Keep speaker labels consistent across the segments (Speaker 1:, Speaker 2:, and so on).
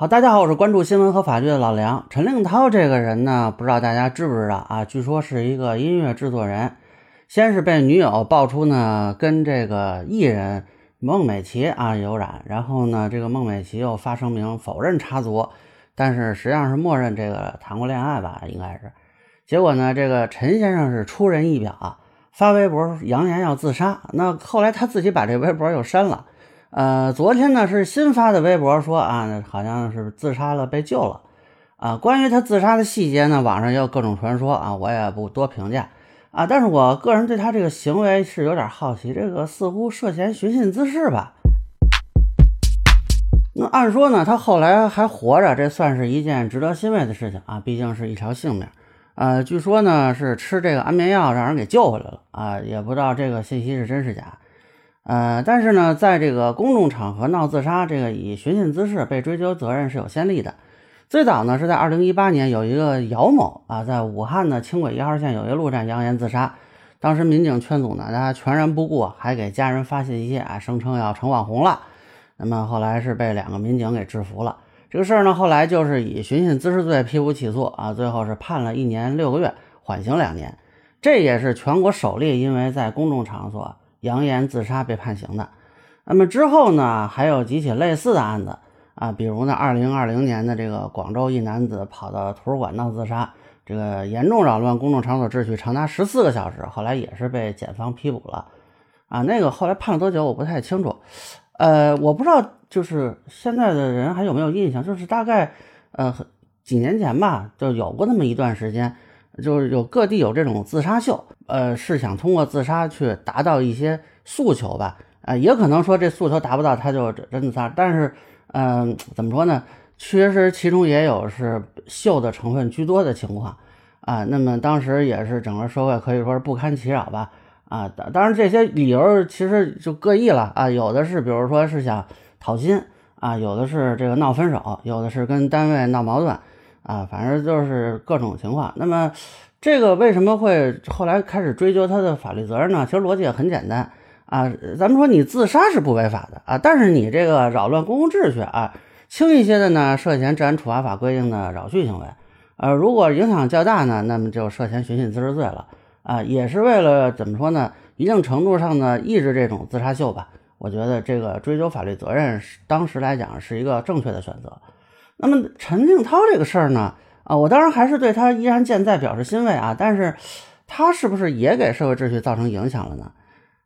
Speaker 1: 好，大家好，我是关注新闻和法律的老梁。陈令涛这个人呢，不知道大家知不知道啊？据说是一个音乐制作人，先是被女友爆出呢跟这个艺人孟美岐啊有染，然后呢，这个孟美岐又发声明否认插足，但是实际上是默认这个谈过恋爱吧，应该是。结果呢，这个陈先生是出人意表啊，发微博扬言要自杀，那后来他自己把这微博又删了。呃，昨天呢是新发的微博说啊，好像是自杀了，被救了啊。关于他自杀的细节呢，网上也有各种传说啊，我也不多评价啊。但是我个人对他这个行为是有点好奇，这个似乎涉嫌寻衅滋事吧？那按说呢，他后来还活着，这算是一件值得欣慰的事情啊，毕竟是一条性命。呃，据说呢是吃这个安眠药让人给救回来了啊，也不知道这个信息是真是假。呃，但是呢，在这个公众场合闹自杀，这个以寻衅滋事被追究责任是有先例的。最早呢是在二零一八年，有一个姚某啊，在武汉的轻轨一号线有一路站扬言自杀，当时民警劝阻呢，他全然不顾，还给家人发信息啊，声称要成网红了。那么后来是被两个民警给制服了。这个事儿呢，后来就是以寻衅滋事罪批捕起诉啊，最后是判了一年六个月，缓刑两年。这也是全国首例，因为在公众场所。扬言自杀被判刑的，那么之后呢，还有几起类似的案子啊，比如呢，二零二零年的这个广州一男子跑到图书馆闹自杀，这个严重扰乱公众场所秩序长达十四个小时，后来也是被检方批捕了啊。那个后来判了多久我不太清楚，呃，我不知道就是现在的人还有没有印象，就是大概呃几年前吧，就有过那么一段时间。就是有各地有这种自杀秀，呃，是想通过自杀去达到一些诉求吧，啊，也可能说这诉求达不到，他就真自杀。但是，嗯，怎么说呢？确实其中也有是秀的成分居多的情况，啊，那么当时也是整个社会可以说是不堪其扰吧，啊，当然这些理由其实就各异了，啊，有的是比如说是想讨薪，啊，有的是这个闹分手，有的是跟单位闹矛盾。啊，反正就是各种情况。那么，这个为什么会后来开始追究他的法律责任呢？其实逻辑也很简单啊。咱们说你自杀是不违法的啊，但是你这个扰乱公共秩序啊，轻一些的呢，涉嫌治安处罚法规定的扰序行为。呃，如果影响较大呢，那么就涉嫌寻衅滋事罪了啊。也是为了怎么说呢？一定程度上呢，抑制这种自杀秀吧。我觉得这个追究法律责任，当时来讲是一个正确的选择。那么陈静涛这个事儿呢，啊，我当然还是对他依然健在表示欣慰啊，但是他是不是也给社会秩序造成影响了呢？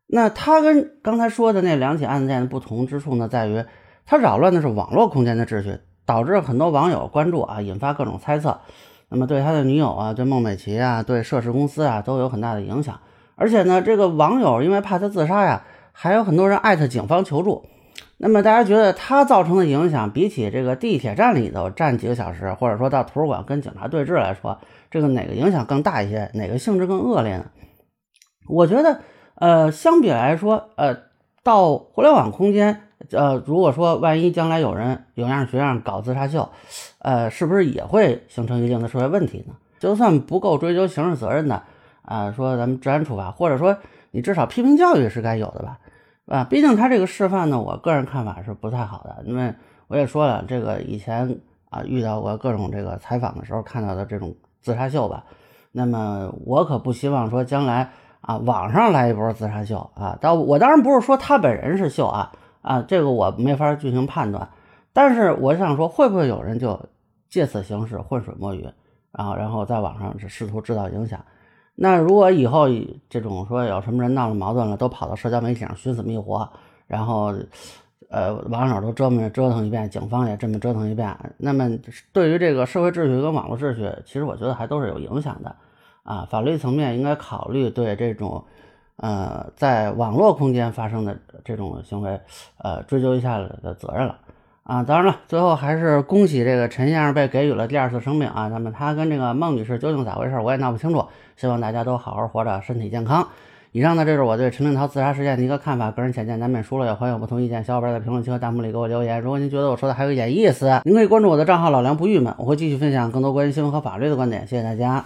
Speaker 1: 那他跟刚才说的那两起案件的不同之处呢，在于他扰乱的是网络空间的秩序，导致很多网友关注啊，引发各种猜测，那么对他的女友啊，对孟美岐啊，对涉事公司啊，都有很大的影响。而且呢，这个网友因为怕他自杀呀，还有很多人艾特警方求助。那么大家觉得他造成的影响，比起这个地铁站里头站几个小时，或者说到图书馆跟警察对峙来说，这个哪个影响更大一些？哪个性质更恶劣呢？我觉得，呃，相比来说，呃，到互联网空间，呃，如果说万一将来有人有样学样搞自杀秀，呃，是不是也会形成一定的社会问题呢？就算不够追究刑事责任的，啊，说咱们治安处罚，或者说你至少批评教育是该有的吧？啊，毕竟他这个示范呢，我个人看法是不太好的，因为我也说了，这个以前啊遇到过各种这个采访的时候看到的这种自杀秀吧，那么我可不希望说将来啊网上来一波自杀秀啊，但我当然不是说他本人是秀啊啊，这个我没法进行判断，但是我想说，会不会有人就借此形式浑水摸鱼，然后然后在网上是试图制造影响？那如果以后这种说有什么人闹了矛盾了，都跑到社交媒体上寻死觅活，然后，呃，网友都折磨折腾一遍，警方也这么折腾一遍，那么对于这个社会秩序跟网络秩序，其实我觉得还都是有影响的，啊，法律层面应该考虑对这种，呃，在网络空间发生的这种行为，呃，追究一下的责任了。啊，当然了，最后还是恭喜这个陈先生被给予了第二次生命啊。那么他跟这个孟女士究竟咋回事，我也闹不清楚。希望大家都好好活着，身体健康。以上呢，这是我对陈令涛自杀事件的一个看法，个人浅见难免疏漏，也欢迎不同意见小伙伴在评论区和弹幕里给我留言。如果您觉得我说的还有一点意思，您可以关注我的账号老梁不郁闷，我会继续分享更多关于新闻和法律的观点。谢谢大家。